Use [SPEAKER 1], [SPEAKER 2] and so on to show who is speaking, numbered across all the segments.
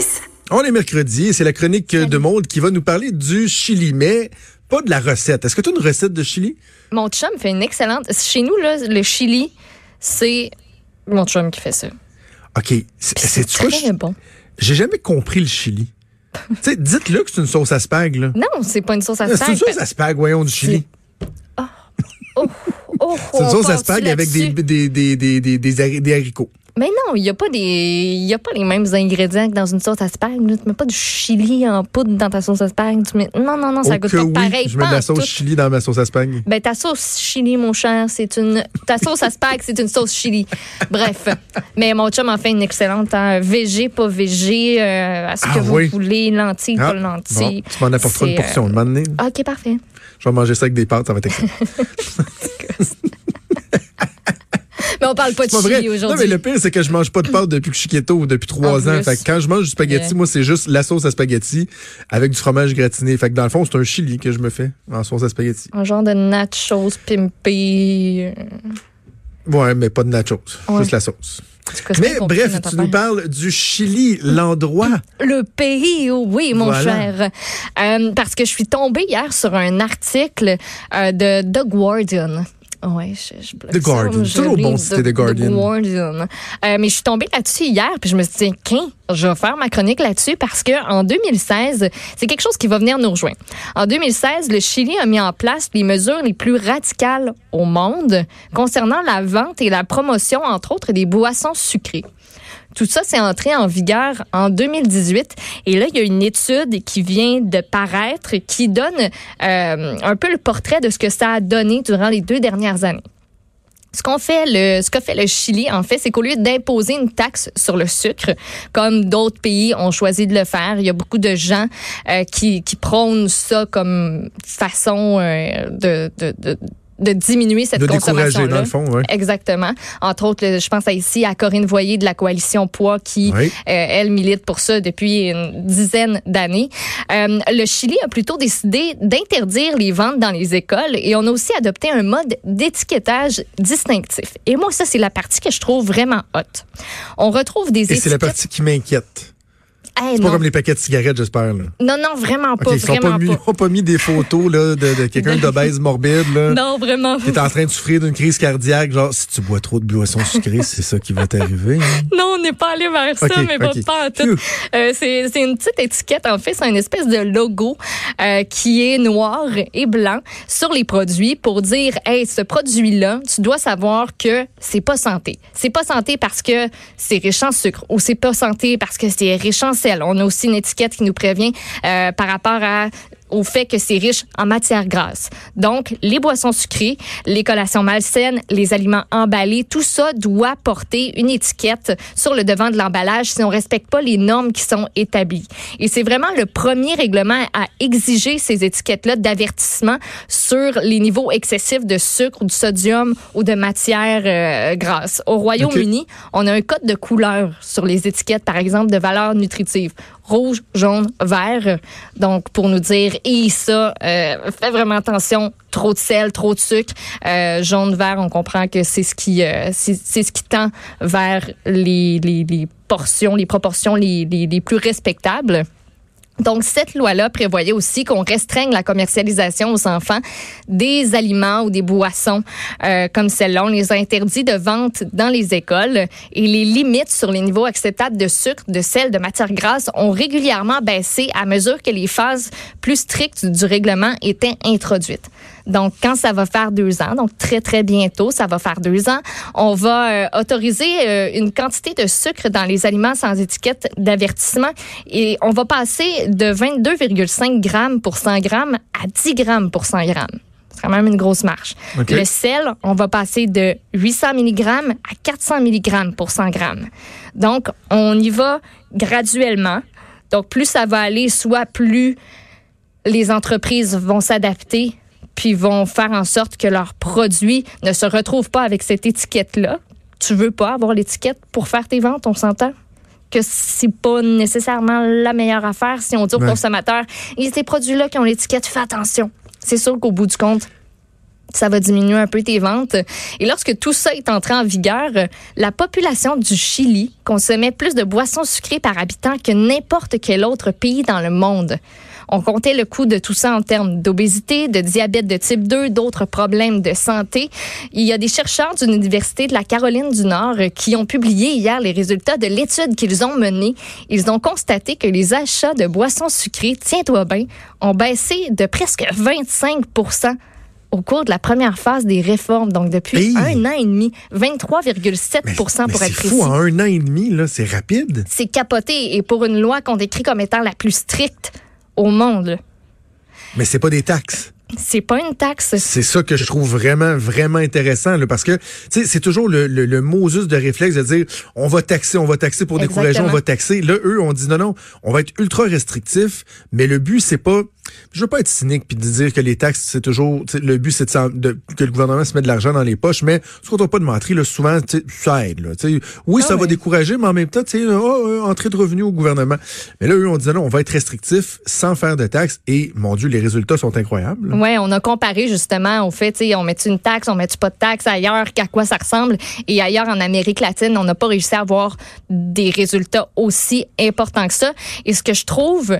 [SPEAKER 1] 6.
[SPEAKER 2] On est mercredi et c'est la chronique de Monde qui va nous parler du chili, mais pas de la recette. Est-ce que tu as une recette de chili?
[SPEAKER 3] Mon chum fait une excellente. Chez nous, là, le chili, c'est mon chum qui fait ça.
[SPEAKER 2] OK. C'est
[SPEAKER 3] C'est
[SPEAKER 2] quoi?
[SPEAKER 3] très bon.
[SPEAKER 2] J'ai jamais compris le chili. dites-le que c'est une sauce à spag, là.
[SPEAKER 3] Non, c'est pas une sauce à
[SPEAKER 2] C'est
[SPEAKER 3] spag.
[SPEAKER 2] une sauce à spag, voyons, du chili.
[SPEAKER 3] Oh, oh,
[SPEAKER 2] C'est une sauce à spag avec des haricots.
[SPEAKER 3] Mais non, il n'y a, pas des- il a pas les mêmes ingrédients que dans une sauce à spag. Tu mets pas du chili en poudre dans ta sauce à spag. Tu mets... Non, non, non, ça
[SPEAKER 2] Oh
[SPEAKER 3] goûte pas
[SPEAKER 2] oui,
[SPEAKER 3] pareil.
[SPEAKER 2] je mets de la sauce
[SPEAKER 3] tout.
[SPEAKER 2] chili dans ma sauce à spag.
[SPEAKER 3] Ben, ta sauce chili, mon cher, c'est une. Ta sauce à spag, c'est une sauce chili. Bref. Mais mon chum en fait une excellente. Hein, végé, pas végé, euh, à ce
[SPEAKER 2] Ah
[SPEAKER 3] que vous voulez, lentilles,
[SPEAKER 2] Ah,
[SPEAKER 3] pas lentilles.
[SPEAKER 2] bon, tu m'en apporteras une portion.
[SPEAKER 3] euh,
[SPEAKER 2] Un moment donné,
[SPEAKER 3] OK, parfait.
[SPEAKER 2] je vais manger ça avec des pâtes, ça va être excellent.
[SPEAKER 3] Parle pas de chili
[SPEAKER 2] Non, mais
[SPEAKER 3] aujourd'hui.
[SPEAKER 2] le pire, c'est que je mange pas de pâtes depuis que je suis keto, depuis trois ans. Fait que quand je mange du spaghetti,
[SPEAKER 3] Yeah.
[SPEAKER 2] moi, c'est juste la sauce à spaghetti avec du fromage gratiné. Fait que dans le fond, c'est un chili que je me fais en sauce à spaghetti.
[SPEAKER 3] Un genre de nachos pimpé.
[SPEAKER 2] Ouais, mais pas de nachos.
[SPEAKER 3] Ouais.
[SPEAKER 2] Juste la sauce. Mais bref, tu nous parles du Chili, l'endroit.
[SPEAKER 3] Le pays, oui, mon
[SPEAKER 2] Voilà.
[SPEAKER 3] cher. Euh, parce que je suis tombée hier sur un article euh, de The Guardian. Ouais, je, je
[SPEAKER 2] The
[SPEAKER 3] ça,
[SPEAKER 2] Guardian.
[SPEAKER 3] je
[SPEAKER 2] toujours bon de citer The Guardian.
[SPEAKER 3] Guardian. Euh, mais je suis tombée là-dessus hier, puis je me suis dit, qu'un, je vais faire ma chronique là-dessus parce que en 2016, c'est quelque chose qui va venir nous rejoindre. En 2016, le Chili a mis en place les mesures les plus radicales au monde concernant la vente et la promotion, entre autres, des boissons sucrées. Tout ça, c'est entré en vigueur en 2018. Et là, il y a une étude qui vient de paraître qui donne euh, un peu le portrait de ce que ça a donné durant les deux dernières années. Ce qu'on fait, le, qu'a fait le Chili, en fait, c'est qu'au lieu d'imposer une taxe sur le sucre, comme d'autres pays ont choisi de le faire, il y a beaucoup de gens euh, qui, prônent ça comme façon euh, de, de, de diminuer cette
[SPEAKER 2] De décourager,
[SPEAKER 3] consommation-là.
[SPEAKER 2] dans le fond, ouais.
[SPEAKER 3] Exactement. Entre autres, je pense à ici à Corinne Voyer de la coalition Poids qui,
[SPEAKER 2] Oui.
[SPEAKER 3] euh, elle, milite pour ça depuis une dizaine d'années. Euh, le Chili a plutôt décidé d'interdire les ventes dans les écoles et on a aussi adopté un mode d'étiquetage distinctif. Et moi, ça, c'est la partie que je trouve vraiment hot. On retrouve des
[SPEAKER 2] Et c'est la
[SPEAKER 3] étiquettes...
[SPEAKER 2] partie qui m'inquiète.
[SPEAKER 3] Hey,
[SPEAKER 2] C'est pas comme les paquets de cigarettes, j'espère. là.
[SPEAKER 3] non, non, vraiment pas,
[SPEAKER 2] ils
[SPEAKER 3] vraiment
[SPEAKER 2] pas mis,
[SPEAKER 3] pas.
[SPEAKER 2] pas des photos là, de, de quelqu'un d'obèse morbide là,
[SPEAKER 3] Non, vraiment
[SPEAKER 2] qui est en train de souffrir d'une crise cardiaque. Genre, si tu bois trop de boissons sucrées, c'est ça qui va t'arriver. hein.
[SPEAKER 3] Non, on n'est pas allé vers ça, mais pas,
[SPEAKER 2] ok.
[SPEAKER 3] pas en tout. Euh, c'est c'est une petite étiquette, en fait, c'est une espèce de logo euh, qui est noir et blanc sur les produits pour dire, hey, ce produit-là, tu dois savoir que c'est pas santé. C'est pas santé parce que c'est riche en sucre ou c'est pas santé parce que c'est riche en On a aussi une étiquette qui nous prévient euh, par rapport à au fait que c'est riche en matières grasses. Donc, les boissons sucrées, les collations malsaines, les aliments emballés, tout ça doit porter une étiquette sur le devant de l'emballage si on respecte pas les normes qui sont établies. Et c'est vraiment le premier règlement à exiger ces étiquettes-là d'avertissement sur les niveaux excessifs de sucre ou de sodium ou de matières euh, grasses. Au Royaume-Uni, on a un code de couleur sur les étiquettes, par exemple, de valeur nutritive. Rouge, jaune, vert. Donc, pour nous dire, et ça, euh, fais vraiment attention, trop de sel, trop de sucre. Euh, jaune, vert, on comprend que c'est ce qui, euh, c'est ce qui tend vers les, les, portions, les proportions les, les plus respectables. Donc, cette loi-là prévoyait aussi qu'on restreigne la commercialisation aux enfants des aliments ou des boissons euh, comme celle-là. On les a interdits de vente dans les écoles et les limites sur les niveaux acceptables de sucre, de sel, de matières grasses ont régulièrement baissé à mesure que les phases plus strictes du règlement étaient introduites. Donc, quand ça va faire deux ans, donc très, très bientôt, ça va faire deux ans, on va euh, autoriser euh, une quantité de sucre dans les aliments sans étiquette d'avertissement et on va passer de 22,5 grammes pour 100 grammes à 10 grammes pour 100 grammes. C'est quand même une grosse marche. Le sel, on va passer de 800 mg à 400 mg pour 100 grammes. Donc, on y va graduellement. Donc, plus ça va aller, soit plus les entreprises vont s'adapter puis vont faire en sorte que leurs produits ne se retrouvent pas avec cette étiquette-là. Tu veux pas avoir l'étiquette pour faire tes ventes, on s'entend? que c'est pas nécessairement la meilleure affaire si on dit aux
[SPEAKER 2] Ouais.
[SPEAKER 3] consommateurs, il y a ces produits-là qui ont l'étiquette, fais attention. C'est sûr qu'au bout du compte, ça va diminuer un peu tes ventes. Et lorsque tout ça est entré en vigueur, la population du Chili consommait plus de boissons sucrées par habitant que n'importe quel autre pays dans le monde. On comptait le coût de tout ça en termes d'obésité, de diabète de type 2, d'autres problèmes de santé. Il y a des chercheurs d'une université de la Caroline du Nord qui ont publié hier les résultats de l'étude qu'ils ont menée. Ils ont constaté que les achats de boissons sucrées, tiens-toi bien, ont baissé de presque 25 au cours de la première phase des réformes, donc depuis un an et demi, 23,7% pour être précis. C'est fou,
[SPEAKER 2] en un an et demi, là, c'est rapide.
[SPEAKER 3] C'est capoté. Et pour une loi qu'on décrit comme étant la plus stricte au monde.
[SPEAKER 2] Mais c'est pas des taxes.
[SPEAKER 3] C'est pas une taxe.
[SPEAKER 2] C'est ça que je trouve vraiment, vraiment intéressant, là, parce que c'est toujours le, le, juste de réflexe de dire on va taxer, on va taxer pour décourager, on va taxer. Là, eux, on dit non, non, on va être ultra restrictif, mais le but, c'est pas je veux pas être cynique puis de dire que les taxes c'est toujours le but c'est de, que le gouvernement se mette de l'argent dans les poches mais ce qu'on pas de mentir là souvent ça aide là oui ah ça va décourager mais en même temps oh, euh, entrée de revenus au gouvernement. Mais là eux on disait non on va être restrictif sans faire de taxes et mon dieu les résultats sont incroyables.
[SPEAKER 3] Ouais on a comparé justement au fait on met une taxe on met pas de taxe ailleurs qu'à quoi ça ressemble? Et ailleurs en Amérique latine on n'a pas réussi à avoir des résultats aussi importants que ça. Et ce que je trouve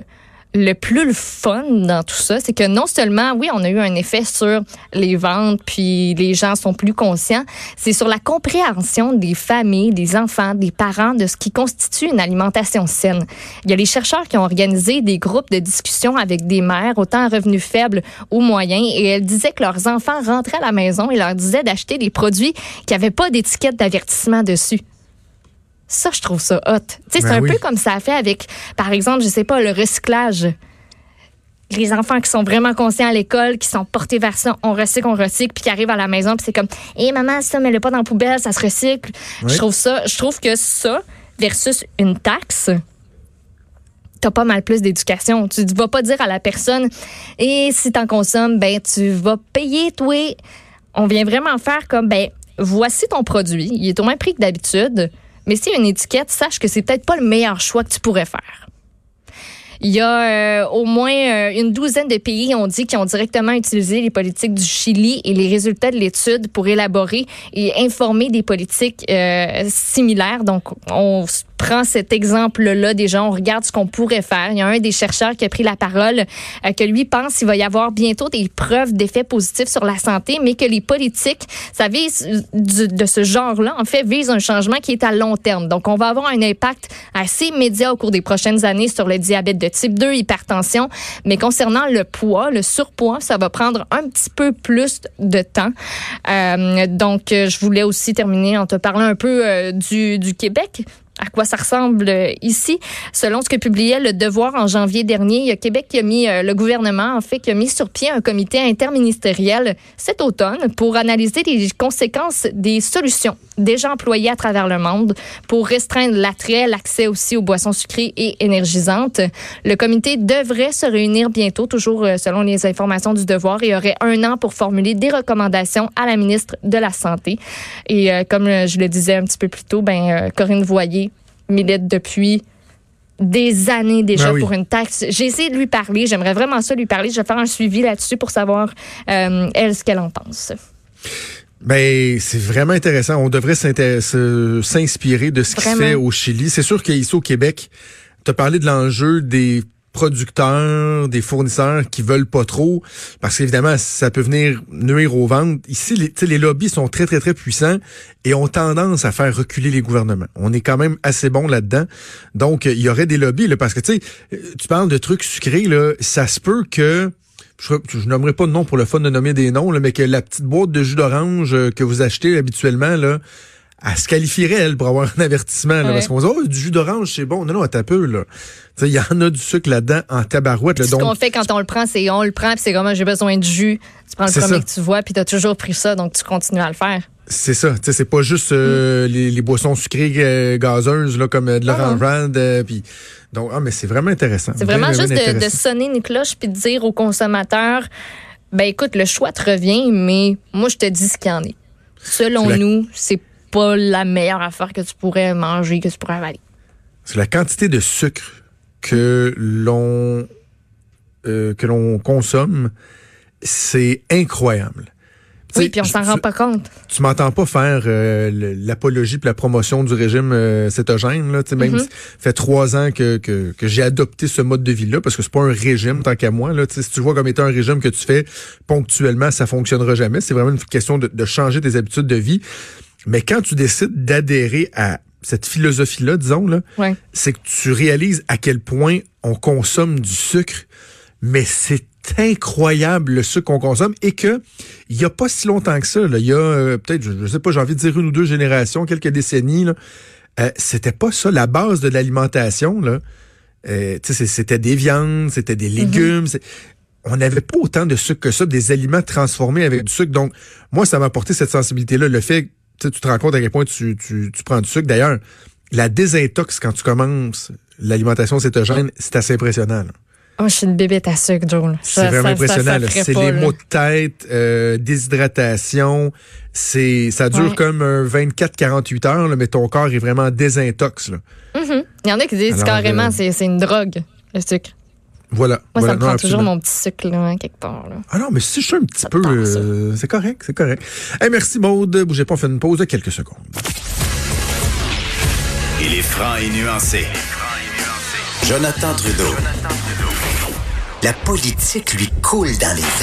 [SPEAKER 3] le plus le fun dans tout ça, c'est que non seulement, oui, on a eu un effet sur les ventes, puis les gens sont plus conscients, c'est sur la compréhension des familles, des enfants, des parents de ce qui constitue une alimentation saine. Il y a les chercheurs qui ont organisé des groupes de discussion avec des mères, autant à revenus faibles ou moyens, et elles disaient que leurs enfants rentraient à la maison et leur disaient d'acheter des produits qui n'avaient pas d'étiquette d'avertissement dessus. Ça, je trouve ça hot. c'est ben un peu comme ça a fait avec, par exemple, je sais pas, le recyclage. Les enfants qui sont vraiment conscients à l'école, qui sont portés vers ça, on recycle, on recycle, puis qui arrivent à la maison, puis c'est comme, hé maman, ça, mets-le pas dans la poubelle, ça se recycle. Je trouve ça, je trouve que ça, versus une taxe, t'as pas mal plus d'éducation. Tu vas pas dire à la personne, et si t'en consommes, ben, tu vas payer, toi. On vient vraiment faire comme, ben, voici ton produit, il est au même prix que d'habitude mais a une étiquette, sache que c'est peut-être pas le meilleur choix que tu pourrais faire. Il y a euh, au moins euh, une douzaine de pays, on dit, qui ont directement utilisé les politiques du Chili et les résultats de l'étude pour élaborer et informer des politiques euh, similaires. Donc, on prend cet exemple-là gens, on regarde ce qu'on pourrait faire. Il y a un des chercheurs qui a pris la parole, euh, que lui pense qu'il va y avoir bientôt des preuves d'effets positifs sur la santé, mais que les politiques, ça vise de ce genre-là, en fait, vise un changement qui est à long terme. Donc, on va avoir un impact assez immédiat au cours des prochaines années sur le diabète de type 2, hypertension, mais concernant le poids, le surpoids, ça va prendre un petit peu plus de temps. Euh, donc, je voulais aussi terminer en te parlant un peu euh, du, du Québec à quoi ça ressemble euh, ici? Selon ce que publiait Le Devoir en janvier dernier, Québec qui a mis, euh, le gouvernement en fait, qui a mis sur pied un comité interministériel cet automne pour analyser les conséquences des solutions déjà employées à travers le monde pour restreindre l'attrait, l'accès aussi aux boissons sucrées et énergisantes. Le comité devrait se réunir bientôt, toujours euh, selon les informations du Devoir, et aurait un an pour formuler des recommandations à la ministre de la Santé. Et comme je le disais un petit peu plus tôt, ben Corinne Voyer milite depuis des années déjà ben pour une taxe. J'ai essayé de lui parler. J'aimerais vraiment ça lui parler. Je vais faire un suivi là-dessus pour savoir, euh, elle, ce qu'elle en pense.
[SPEAKER 2] Ben, c'est vraiment intéressant. On devrait s'inspirer de ce qui se fait au Chili. C'est sûr qu'ici au Québec, tu as parlé de l'enjeu des producteurs, des fournisseurs qui veulent pas trop, parce qu'évidemment, ça peut venir nuire aux ventes. Ici, les, les lobbies sont très, très, très puissants et ont tendance à faire reculer les gouvernements. On est quand même assez bon là-dedans. Donc, il y aurait des lobbies, là, parce que, tu sais, tu parles de trucs sucrés, là, ça se peut que je, je nommerai pas de nom pour le fun de nommer des noms, là, mais que la petite boîte de jus d'orange euh, que vous achetez habituellement, là, elle se qualifierait, elle, pour avoir un avertissement. Là, Parce qu'on se dit, oh, du jus d'orange, c'est bon. Non, non, à peu, là. Il y en a du sucre là-dedans en tabarouette.
[SPEAKER 3] ce qu'on fait quand on le prend, c'est on le prend, puis c'est comme, j'ai besoin de jus. Tu prends le premier que tu vois, puis tu as toujours pris ça, donc tu continues à le faire.
[SPEAKER 2] C'est ça, tu sais, c'est pas juste euh, mm. les, boissons sucrées euh, gazeuses là comme euh, de l'orange puis donc ah mais c'est vraiment intéressant.
[SPEAKER 3] C'est vraiment juste de, de, sonner une cloche puis de dire aux consommateurs ben écoute, le choix te revient mais moi je te dis ce qu'il y en est. Selon nous, c'est pas la meilleure affaire que tu pourrais manger, que tu pourrais avaler.
[SPEAKER 2] C'est la quantité de sucre que l'on euh, que l'on consomme, c'est incroyable.
[SPEAKER 3] Oui, puis on s'en rend pas compte.
[SPEAKER 2] Tu m'entends pas faire euh, l'apologie puis la promotion du régime euh, cétogène. Là, Même mm-hmm. fait trois ans que, que, que j'ai adopté ce mode de vie-là, parce que c'est pas un régime tant qu'à moi. Là, si tu vois comme étant un régime que tu fais ponctuellement, ça fonctionnera jamais. C'est vraiment une question de, de changer tes habitudes de vie. Mais quand tu décides d'adhérer à cette philosophie-là, disons, là, c'est que tu réalises à quel point on consomme du sucre, mais c'est incroyable le sucre qu'on consomme et que il y a pas si longtemps que ça, là, il y a euh, peut-être, je, sais pas, j'ai envie de dire une ou deux générations, quelques décennies, euh, c'était pas ça la base de l'alimentation. Là, euh, c'était des viandes, c'était des légumes. Mm-hmm. On n'avait pas autant de sucre que ça, des aliments transformés avec du sucre. Donc, moi, ça m'a apporté cette sensibilité-là. Le fait tu te rends compte à quel point tu, tu, tu prends du sucre. D'ailleurs, la désintox quand tu commences l'alimentation cétogène, c'est assez impressionnant.
[SPEAKER 3] Oh, je suis une bébête à sucre, Joel.
[SPEAKER 2] C'est vraiment impressionnant. C'est les maux de tête, euh, déshydratation. C'est, ça dure comme 24-48 heures, là, mais ton corps est vraiment désintox. Là.
[SPEAKER 3] Mm-hmm. Il y en a qui disent carrément euh, c'est une drogue, le sucre.
[SPEAKER 2] Voilà.
[SPEAKER 3] Moi,
[SPEAKER 2] ça
[SPEAKER 3] me prend toujours mon petit sucre, là, quelque part. Là.
[SPEAKER 2] Ah non, mais si je suis un petit peu, euh, c'est correct, c'est correct. Hey, merci Maude. Bougez pas, on fait une pause de quelques secondes.
[SPEAKER 1] Il est franc et nuancé. Jonathan Trudeau. La politique lui coule dans les